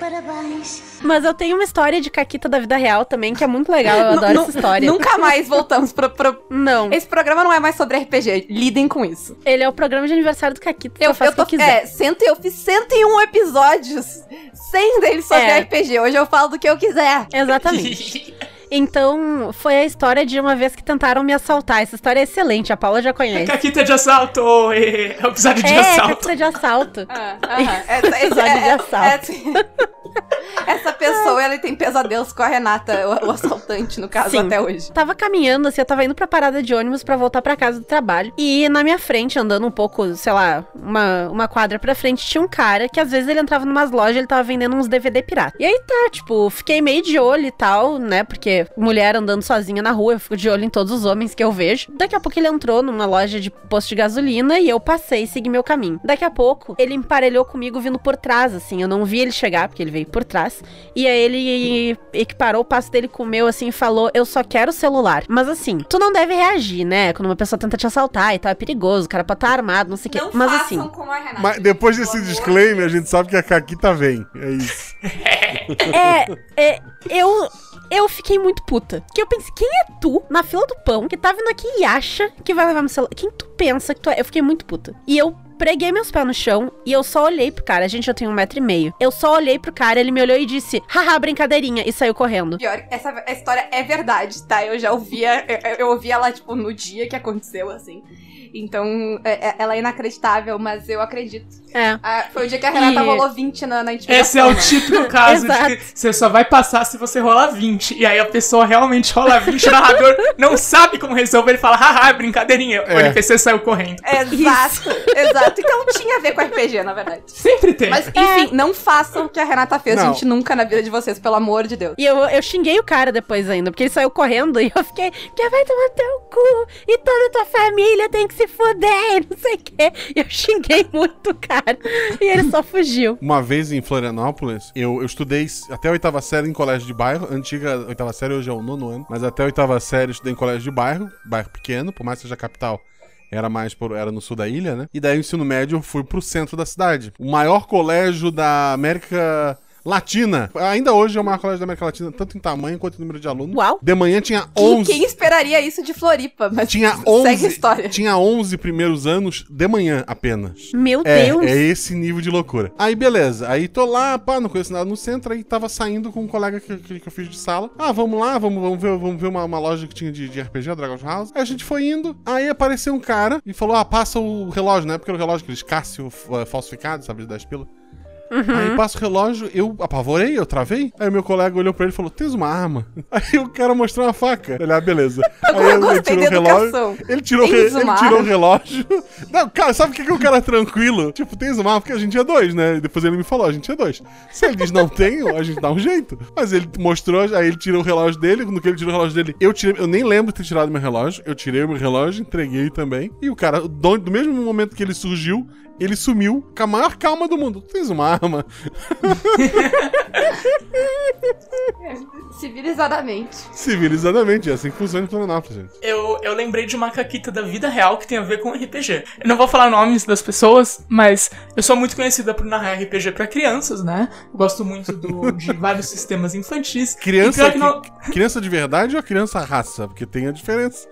parabéns. Mas eu tenho uma história de Caquita da vida real também, que é muito legal. Eu adoro essa história. Nunca mais voltamos pro, pro- Não. Esse programa não é mais sobre RPG. Lidem com isso. Ele é o programa de aniversário do Caquita. Eu, Eu, faço eu tô. o que quiser. É, cento, eu fiz 101 episódios. 100 deles sobre É. RPG. Hoje eu falo do que eu quiser. Exatamente. Então, foi a história de uma vez que tentaram me assaltar. Essa história é excelente, a Paula já conhece. Caquita de assalto! ê, É o episódio de É, assalto. Caquita de assalto. Ah. Essa, Episódio de assalto. ela tem pesadelos com a Renata, o, o assaltante, no caso, Sim. até hoje. Tava caminhando, assim, eu tava indo pra parada de ônibus pra voltar pra casa do trabalho. E na minha frente, andando um pouco, sei lá, uma, uma quadra pra frente, tinha um cara que às vezes ele entrava numas lojas ele tava vendendo uns DVD pirata. E aí tá, tipo, fiquei meio de olho e tal, né? Porque mulher andando sozinha na rua, eu fico de olho em todos os homens que eu vejo. Daqui a pouco ele entrou numa loja de posto de gasolina e eu passei e segui meu caminho. Daqui a pouco ele emparelhou comigo vindo por trás, assim. Eu não vi ele chegar, porque ele veio por trás. E aí ele equiparou o passo dele com o meu, assim, e falou: Eu só quero o celular. Mas assim, tu não deve reagir, né? Quando uma pessoa tenta te assaltar e tal, é perigoso, o cara pode estar armado, não sei o quê. Mas façam assim, como a Renata. Mas depois desse disclaimer, a gente sabe que a Caquita vem. É isso. é, é. Eu. Eu fiquei muito puta. Que eu pensei, quem é tu na fila do pão que tá vindo aqui e acha que vai levar meu celular? Quem tu pensa que tu é? Eu fiquei muito puta. E eu preguei meus pés no chão e eu só olhei pro cara. Gente, eu tenho um metro e meio. Eu só olhei pro cara, ele me olhou e disse, haha, brincadeirinha, e saiu correndo. Pior, essa história é verdade, tá? Eu já ouvia, eu, eu ouvi ela, tipo, no dia que aconteceu, assim. Então, é- é- ela é inacreditável, mas eu acredito. É. Ah, foi o dia que a Renata E- rolou 20 na, na intimidação. Esse é o né? típico caso de que você só vai passar se você rolar 20. E aí a pessoa realmente rola 20, o narrador não sabe como resolver, ele fala, haha, brincadeirinha. O É. NPC saiu correndo. Exato, exato. Então tinha a ver com RPG, na verdade. Sempre tem. Mas, enfim, não façam o que a Renata fez, Não. gente, nunca na vida de vocês, pelo amor de Deus. E eu, eu xinguei o cara depois ainda, porque ele saiu correndo e eu fiquei, que vai tomar teu cu, e toda tua família tem que se fuder, e não sei o quê. Eu xinguei muito o cara. E ele só fugiu. Uma vez em Florianópolis, eu, eu estudei até a oitava série em colégio de bairro. Antiga oitava série, hoje é o nono ano. Mas até a oitava série eu estudei em colégio de bairro, bairro pequeno, por mais que seja capital. Era mais por, era no sul da ilha, né? E daí o ensino médio eu fui pro centro da cidade. O maior colégio da América Latina. Ainda hoje é o maior colégio da América Latina, tanto em tamanho quanto em número de alunos. Uau. De manhã tinha E 11. quem esperaria isso de Floripa? Mas Tinha segue a 11, história. tinha 11 primeiros anos de manhã apenas. Meu É, Deus. é esse nível de loucura. Aí, beleza. Aí tô lá, pá, não conheço nada no centro. Aí tava saindo com um colega que, que, que eu fiz de sala. Ah, vamos lá, vamos, vamos ver, vamos ver uma, uma loja que tinha de, de RPG, a Dragon House. Aí a gente foi indo. Aí apareceu um cara e falou: Ah, passa o relógio, né? Porque era o relógio aqueles Cássio eh, falsificado, sabe, de 10 pila. Aí passa o relógio, eu apavorei, eu travei. Aí meu colega olhou pra ele e falou: Tens uma arma? Aí o cara mostrou uma faca. Ele, ah, beleza. Aí ele gostei tirou o relógio. Ele tirou, re- ele tirou o relógio. Não, cara, sabe o que, que o cara é tranquilo? Tipo, tens uma arma porque a gente é dois, né? E depois ele me falou, a gente é dois. Se ele diz não tenho, a gente dá um jeito. Mas ele mostrou, aí ele tirou o relógio dele. No que ele tirou o relógio dele, eu tirei. Eu nem lembro de ter tirado meu relógio. Eu tirei o meu relógio, entreguei também. E o cara, do, do mesmo momento que ele surgiu, ele sumiu com a maior calma do mundo. Tens uma arma? Civilizadamente. Civilizadamente, é assim que funciona em Florianópolis, gente. Eu, eu lembrei de uma caquita da vida real que tem a ver com RPG. Eu não vou falar nomes das pessoas, mas eu sou muito conhecida por narrar RPG pra crianças, né? Eu gosto muito do- de vários sistemas infantis. Criança, que não- que- criança de verdade ou criança raça? Porque tem a diferença.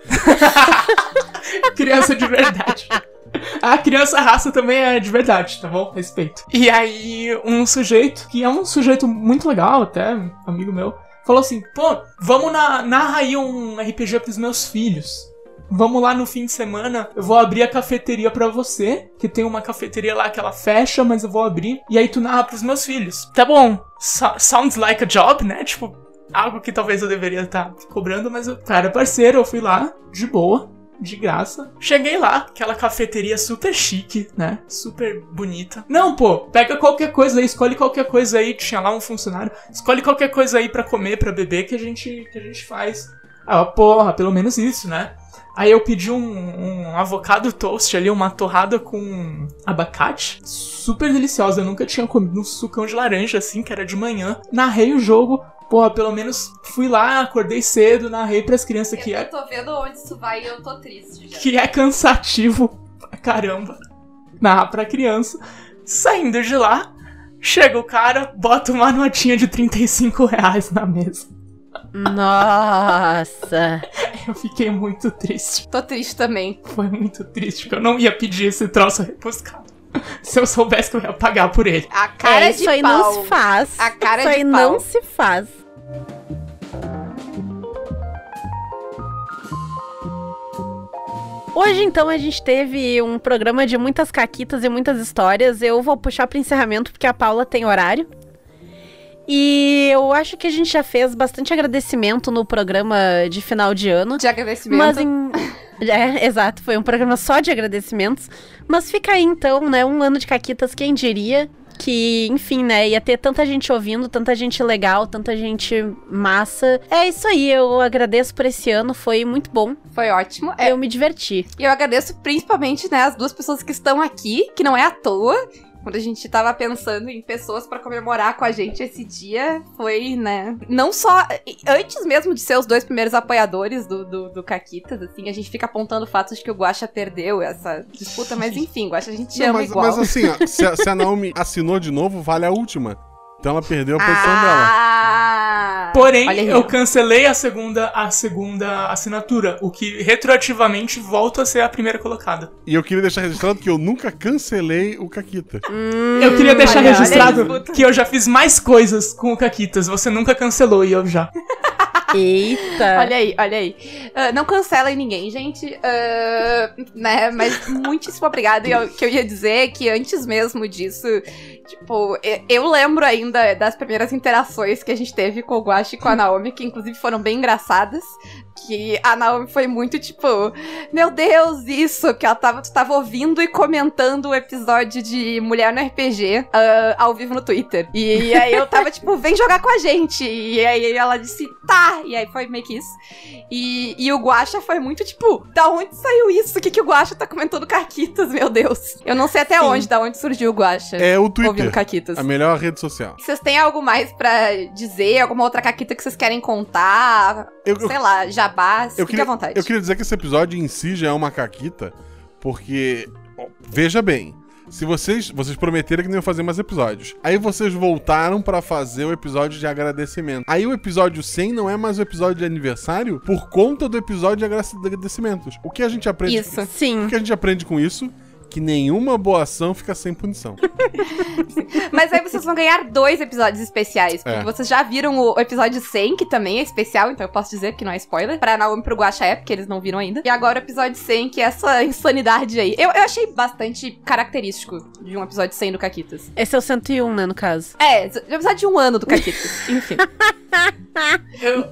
criança de verdade. A criança raça também é de verdade, tá bom? Respeito. E aí, um sujeito, que é um sujeito muito legal, até, amigo meu, falou assim: pô, vamos na, narra aí um RPG pros meus filhos. Vamos lá no fim de semana, eu vou abrir a cafeteria pra você, que tem uma cafeteria lá que ela fecha, mas eu vou abrir. E aí tu narra pros meus filhos. Tá bom, so- sounds like a job, né? Tipo, algo que talvez eu deveria estar cobrando, mas o cara é parceiro, eu fui lá, de boa, de graça. Cheguei lá, aquela cafeteria super chique, né? Super bonita. Não, pô, pega qualquer coisa aí, escolhe qualquer coisa aí. Tinha lá um funcionário. Escolhe qualquer coisa aí pra comer, pra beber, que a gente, que a gente faz. Ah, porra, pelo menos isso, né? Aí eu pedi um, um avocado toast ali, uma torrada com abacate. Super deliciosa. Eu nunca tinha comido um sucão de laranja assim, que era de manhã. Narrei o jogo. Porra, pelo menos fui lá, acordei cedo, narrei pras crianças que é, tô vendo onde isso vai e eu tô triste já. que é cansativo pra caramba. Narrar pra criança. Saindo de lá, chega o cara, bota uma notinha de 35 reais na mesa. Nossa. Eu fiquei muito triste. Tô triste também. Foi muito triste, porque eu não ia pedir esse troço rebuscado. Se eu soubesse que eu ia pagar por ele. A cara é, de isso aí pau. não se faz. A cara isso de aí pau. não se faz. Hoje, então, a gente teve um programa de muitas caquitas e muitas histórias. Eu vou puxar pro encerramento porque a Paula tem horário. E eu acho que a gente já fez bastante agradecimento no programa de final de ano. De agradecimento. Mas em. É, exato, foi um programa só de agradecimentos. Mas fica aí então, né? Um ano de Caquitas, quem diria? Que, enfim, né? Ia ter tanta gente ouvindo, tanta gente legal, tanta gente massa. É isso aí, eu agradeço por esse ano, foi muito bom. Foi ótimo. É, Eu me diverti. E eu agradeço principalmente, né, as duas pessoas que estão aqui, que não é à toa. Quando a gente tava pensando em pessoas pra comemorar com a gente esse dia, foi, né? Não só. Antes mesmo de ser os dois primeiros apoiadores do, do, do Caquitas, assim, a gente fica apontando fatos de que o Guaxa perdeu essa disputa, mas enfim, Guaxa, a gente Não, ama mas, igual. mas assim, ó, se, a, se a Naomi assinou de novo, vale a última. Então ela perdeu a posição dela. ah! Porém, Olha aí, eu cancelei a segunda, a segunda assinatura, o que retroativamente volta a ser a primeira colocada. E eu queria deixar registrado que eu nunca cancelei o Caquita. eu queria deixar olha, olha registrado disputa. que eu já fiz mais coisas com o Caquitas. Você nunca cancelou e eu já. Eita! Olha aí, olha aí. Ah, não cancelem ninguém, gente. Ah, né? Mas muitíssimo obrigada. E o que eu ia dizer é que antes mesmo disso, tipo, eu lembro ainda das primeiras interações que a gente teve com o Guache e com a Naomi, que inclusive foram bem engraçadas. Que a Naomi foi muito tipo, meu Deus, isso, que ela tava, tu tava ouvindo e comentando o episódio de Mulher no RPG ah, ao vivo no Twitter. E aí eu tava tipo, vem jogar com a gente. E aí ela disse, tá. E aí foi meio que isso. E, e o Guacha foi muito tipo, da onde saiu isso? O que, que o Guacha tá comentando Caquitas, meu Deus? Eu não sei até Sim. onde, da onde surgiu o Guacha. É o Ouvindo. Caquitas. A melhor rede social. Vocês têm algo mais pra dizer? Alguma outra caquita que vocês querem contar? Eu, eu, Sei lá, jabás? eu Fique queria, à vontade. eu queria dizer que esse episódio em si já é uma caquita, porque, veja bem, se vocês, vocês prometeram que não iam fazer mais episódios. Aí vocês voltaram pra fazer o episódio de agradecimento. Aí o episódio 100 não é mais o episódio de aniversário por conta do episódio de agra- de agradecimentos. O que a gente aprende Isso. O Sim. que a gente aprende com isso? Que nenhuma boa ação fica sem punição. Mas aí vocês vão ganhar dois episódios especiais. Porque É. vocês já viram o episódio 100, que também é especial, então eu posso dizer que não é spoiler. Pra Naomi e pro Guaxa é, porque eles não viram ainda. E agora o episódio 100, que é essa insanidade aí. Eu, eu achei bastante característico de um episódio 100 do Caquitas. Esse é o 101, né, no caso. É, o episódio de um ano do Caquitas. Enfim.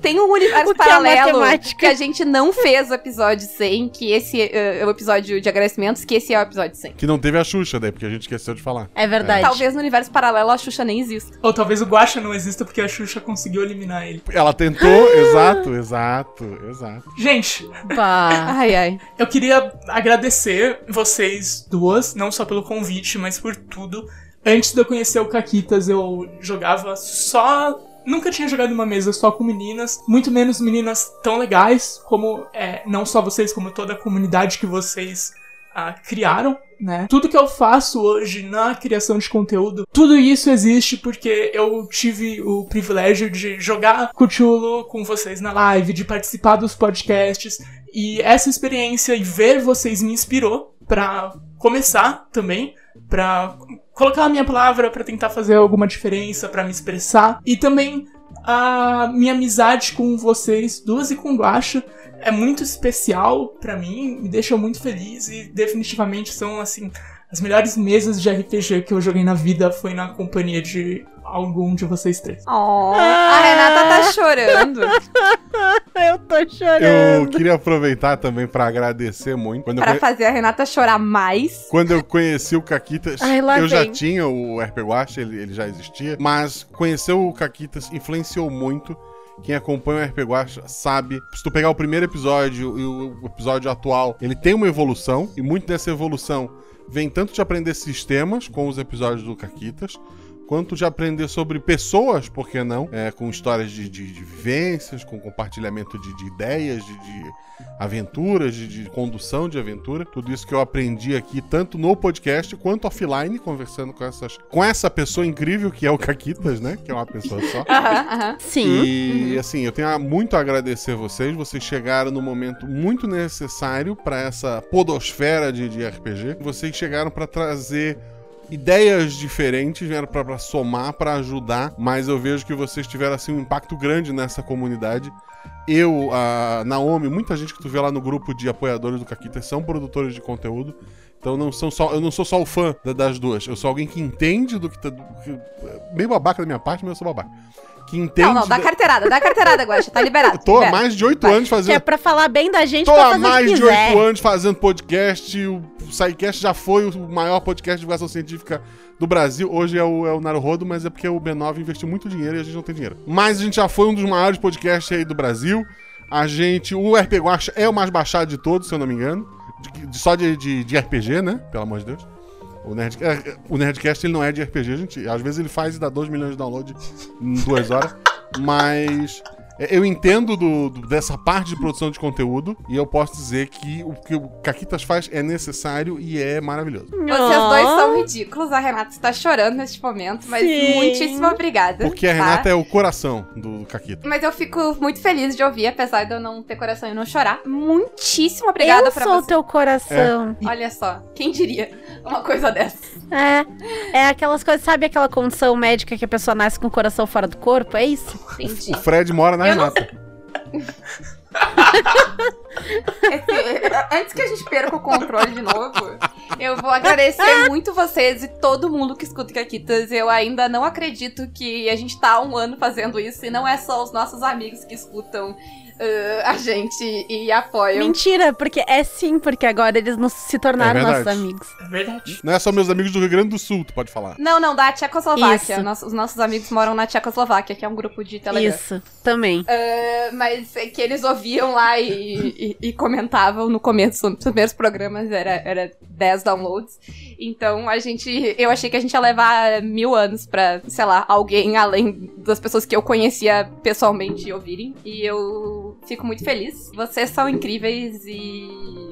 Tem um universo é paralelo matemática? que a gente não fez o episódio 100, que esse é o episódio de agradecimentos, que esse é o episódio 100. Que não teve a Xuxa daí, porque a gente esqueceu de falar. É verdade. Talvez no universo paralelo a Xuxa nem exista. ou talvez o Guaxa não exista porque a Xuxa conseguiu eliminar ele. Ela tentou, exato, exato, exato. Gente, Bah. Ai, ai. eu queria agradecer vocês duas, não só pelo convite, mas por tudo. Antes de eu conhecer o Caquitas, eu jogava só. Nunca tinha jogado uma mesa só com meninas, muito menos meninas tão legais como é, não só vocês, como toda a comunidade que vocês ah, criaram, né? Tudo que eu faço hoje na criação de conteúdo, tudo isso existe porque eu tive o privilégio de jogar Cthulhu com vocês na live, de participar dos podcasts, e essa experiência e ver vocês me inspirou pra começar também, pra colocar a minha palavra, pra tentar fazer alguma diferença, pra me expressar, e também a minha amizade com vocês duas e com o Guaxa é muito especial pra mim, me deixa muito feliz e definitivamente são assim as melhores mesas de RPG que eu joguei na vida foi na companhia de algum de vocês três. Oh, a Renata tá chorando. Eu tô Eu chorando. queria aproveitar também pra agradecer muito. Quando eu, Pra conhe- fazer a Renata chorar mais. quando eu conheci o Caquitas, Ai, lá eu já vem. tinha o RP Watch, ele, ele já existia, mas conhecer o Caquitas influenciou muito. Quem acompanha o RP Guacha sabe. Se tu pegar o primeiro episódio e o episódio atual, ele tem uma evolução, e muito dessa evolução vem tanto de aprender sistemas, com os episódios do Caquitas, quanto de aprender sobre pessoas, por que não? É, com histórias de, de- de vivências, com compartilhamento de, de ideias, de, de aventuras, de, de condução de aventura. Tudo isso que eu aprendi aqui, tanto no podcast quanto offline, conversando com, essas, com essa pessoa incrível que é o Caquitas, né? Que é uma pessoa só. Aham, aham. Sim. E assim, eu tenho muito a agradecer vocês. Vocês chegaram no momento muito necessário para essa podosfera de, de RPG. Vocês chegaram para trazer ideias diferentes, vieram para somar, para ajudar. Mas eu vejo que vocês tiveram assim um impacto grande nessa comunidade. Eu, a Naomi, muita gente que tu vê lá no grupo de apoiadores do Caquita são produtores de conteúdo. Então não são só, eu não sou só o fã da- das duas. Eu sou alguém que entende do que tá. que- meio babaca da minha parte, mas eu sou babaca. Que entende. Não, não, dá da- carteirada, dá carteirada, Guaxa, tá liberado. eu tô há libera. mais de oito anos Que é fazendo. pra falar bem da gente, Tô há mais de oito anos fazendo podcast. O SciCast já foi o maior podcast de divulgação científica do Brasil. Hoje é o, é o Naruhodo, mas é porque o B9 investiu muito dinheiro e a gente não tem dinheiro. Mas a gente já foi um dos maiores podcasts aí do Brasil. A gente. O RP Guacha é o mais baixado de todos, se eu não me engano. De- de- só de, de, de RPG, né? Pelo amor de Deus. O, Nerd, é, o Nerdcast ele não é de RPG, gente. Às vezes ele faz e dá 2 milhões de download em duas horas. Mas eu entendo do- do- dessa parte de produção de conteúdo e eu posso dizer que o que o Caquitas faz é necessário e é maravilhoso. Vocês dois são ridículos, a Renata está chorando neste momento, mas Sim. muitíssimo obrigada. Porque a tá? Renata é o coração do Caquita. Mas eu fico muito feliz de ouvir, apesar de eu não ter coração e não chorar. Muitíssimo obrigada eu pra sou você. teu coração. Olha só, quem diria uma coisa dessa? É. É aquelas coisas, sabe aquela condição médica que a pessoa nasce com o coração fora do corpo? É isso? Entendi. O Fred mora na Eu não Renata. Esse- antes que a gente perca o controle de novo, eu vou agradecer muito vocês e todo mundo que escuta Caquitas. Eu ainda não acredito que a gente tá há um ano fazendo isso e não é só os nossos amigos que escutam uh, a gente e apoiam. Mentira, porque é sim, porque agora eles nos, se tornaram É nossos amigos. É verdade. Não é só meus amigos do Rio Grande do Sul, tu pode falar. Não, não, da Tchecoslováquia. Nosso- os nossos amigos moram na Tchecoslováquia, que é um grupo de Telegram. Isso, também. Uh, mas é que eles ouviam lá e, e- e comentavam no começo, nos primeiros programas, era, era 10 downloads. Então a gente. Eu achei que a gente ia levar mil anos pra, sei lá, alguém além das pessoas que eu conhecia pessoalmente ouvirem. E eu fico muito feliz. Vocês são incríveis e.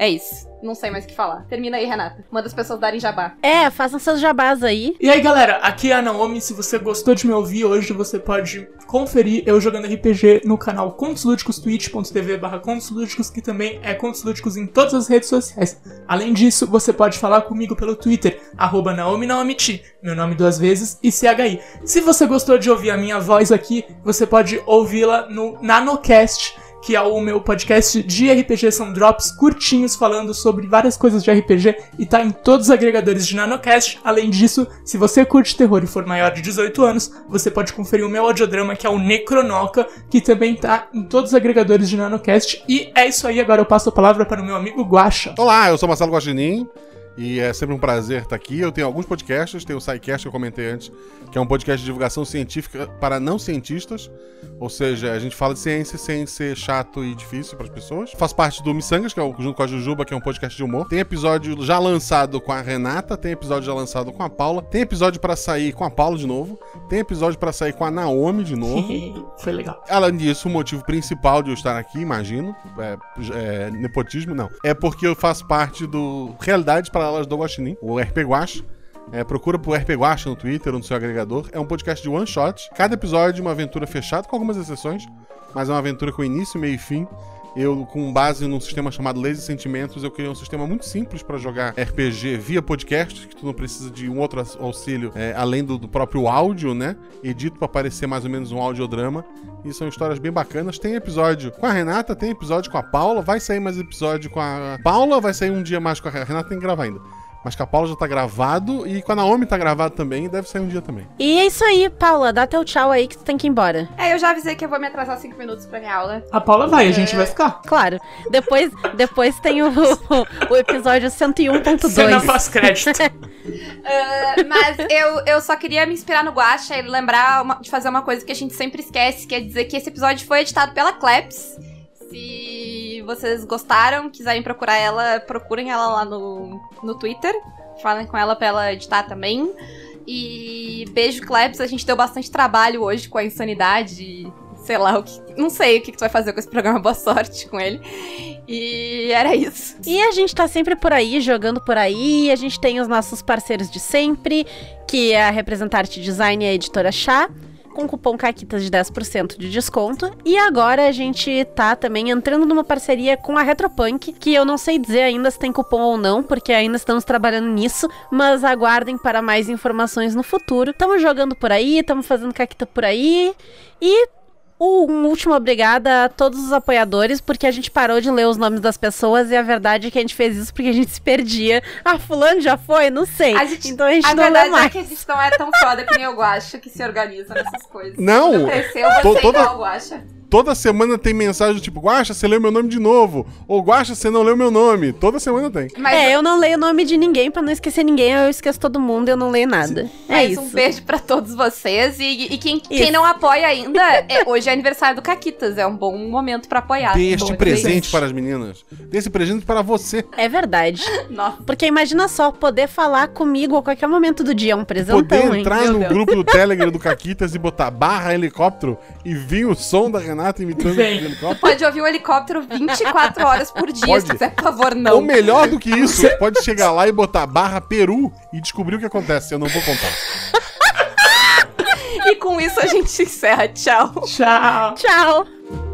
É isso. Não sei mais o que falar. Termina aí, Renata. Manda as pessoas darem jabá. É, façam seus jabás aí. E aí, galera, aqui é a Naomi. Se você gostou de me ouvir hoje, você pode conferir eu jogando RPG no canal Contos Lúdicos, twitch.tv barra Contos Lúdicos, que também é Contos Lúdicos em todas as redes sociais. Além disso, você pode falar comigo pelo Twitter, arroba Naomi Naomiti, meu nome duas vezes, e CHI. Se você gostou de ouvir a minha voz aqui, você pode ouvi-la no NanoCast, que é o meu podcast de RPG. São drops curtinhos falando sobre várias coisas de RPG e tá em todos os agregadores de NanoCast. Além disso, se você curte terror e for maior de 18 anos, você pode conferir o meu audiodrama que é o Necronoca, que também tá em todos os agregadores de NanoCast. E é isso aí, agora eu passo a palavra para o meu amigo Guaxa. Olá, eu sou Marcelo Guaxinim e é sempre um prazer estar aqui. Eu tenho alguns podcasts, tem o SciCast que eu comentei antes, que é um podcast de divulgação científica para não cientistas, ou seja, a gente fala de ciência sem ser chato e difícil para as pessoas. Faço parte do Missangas, que é o, junto com a Jujuba, que é um podcast de humor. Tem episódio já lançado com a Renata, tem episódio já lançado com a Paula, tem episódio para sair com a Paula de novo, tem episódio para sair com a Naomi de novo. Foi legal. Além disso, o motivo principal de eu estar aqui, imagino, é, é nepotismo, não. É porque eu faço parte do Realidades Paralelas do Guaxinim, o RP Guax. É, procura por RP Guaxa no Twitter ou no seu agregador. É um podcast de one shot. Cada episódio é uma aventura fechada, com algumas exceções, mas é uma aventura com início, meio e fim. Eu, com base num sistema chamado Lazy Sentimentos, eu criei um sistema muito simples para jogar RPG via podcast, que tu não precisa de um outro auxílio é, além do, do, próprio áudio, né? Edito para parecer mais ou menos um audiodrama. E são histórias bem bacanas. Tem episódio com a Renata, tem episódio com a Paula, vai sair mais episódio com a Paula, vai sair um dia mais com a Renata, tem que gravar ainda. Mas com a Paula já tá gravado e com a Naomi tá gravado também, deve sair um dia também. E é isso aí, Paula, dá teu tchau aí que tu tem que ir embora. É, eu já avisei que eu vou me atrasar 5 minutos pra minha aula. A Paula vai, a gente vai ficar. Claro. Depois, depois tem o, o episódio 101.2. Cena pós-crédito. Uh, mas eu, eu só queria me inspirar no Guacha e lembrar uma- de fazer uma coisa que a gente sempre esquece, que é dizer que esse episódio foi editado pela Klebs. Se vocês gostaram, quiserem procurar ela, procurem ela lá no, no Twitter. Falem com ela pra ela editar também. E beijo, Klebs. A gente deu bastante trabalho hoje com a insanidade. Sei lá, o que, não sei o que, que tu vai fazer com esse programa. Boa sorte com ele. E era isso. E a gente tá sempre por aí, jogando por aí. A gente tem os nossos parceiros de sempre, que é a Representarte Design e a Editora Chá, com cupom CAQUITAS de 10% de desconto. E agora a gente tá também entrando numa parceria com a Retropunk, que eu não sei dizer ainda se tem cupom ou não, porque ainda estamos trabalhando nisso, mas aguardem para mais informações no futuro. Estamos jogando por aí, estamos fazendo caquita por aí. E um último obrigada a todos os apoiadores, porque a gente parou de ler os nomes das pessoas e a verdade é que a gente fez isso porque a gente se perdia. Ah, fulano já foi? Não sei. A gente- então a gente A não lê verdade é mais. que a gente não é tão foda que nem o Guacha que se organiza nessas coisas. Não, Quando eu crescer, eu vou to- ser toda- igual o Guacha. Toda semana tem mensagem do tipo, Guaxa, você leu meu nome de novo. Ou Guaxa, você não leu meu nome. Toda semana tem. Mas É, eu não leio o nome de ninguém pra não esquecer ninguém, eu esqueço todo mundo e eu não leio nada. É Mas isso. um beijo pra todos vocês. E, e quem, quem não apoia ainda, é, hoje é aniversário do Caquitas. É um bom momento pra apoiar. Dê este presente para as meninas. Dê esse presente para você. É verdade. Nossa. Porque imagina só, poder falar comigo a qualquer momento do dia. É um presentão, Poder hein? entrar Meu no Deus. grupo do Telegram do Caquitas e botar barra helicóptero e vir o som da Renata imitando o helicóptero. Pode ouvir o helicóptero 24 horas por dia, Pode. se quiser, por favor, Ou não. melhor do que isso, pode chegar lá e botar barra Peru e descobrir o que acontece. Eu não vou contar. E com isso a gente encerra. Tchau. Tchau. Tchau.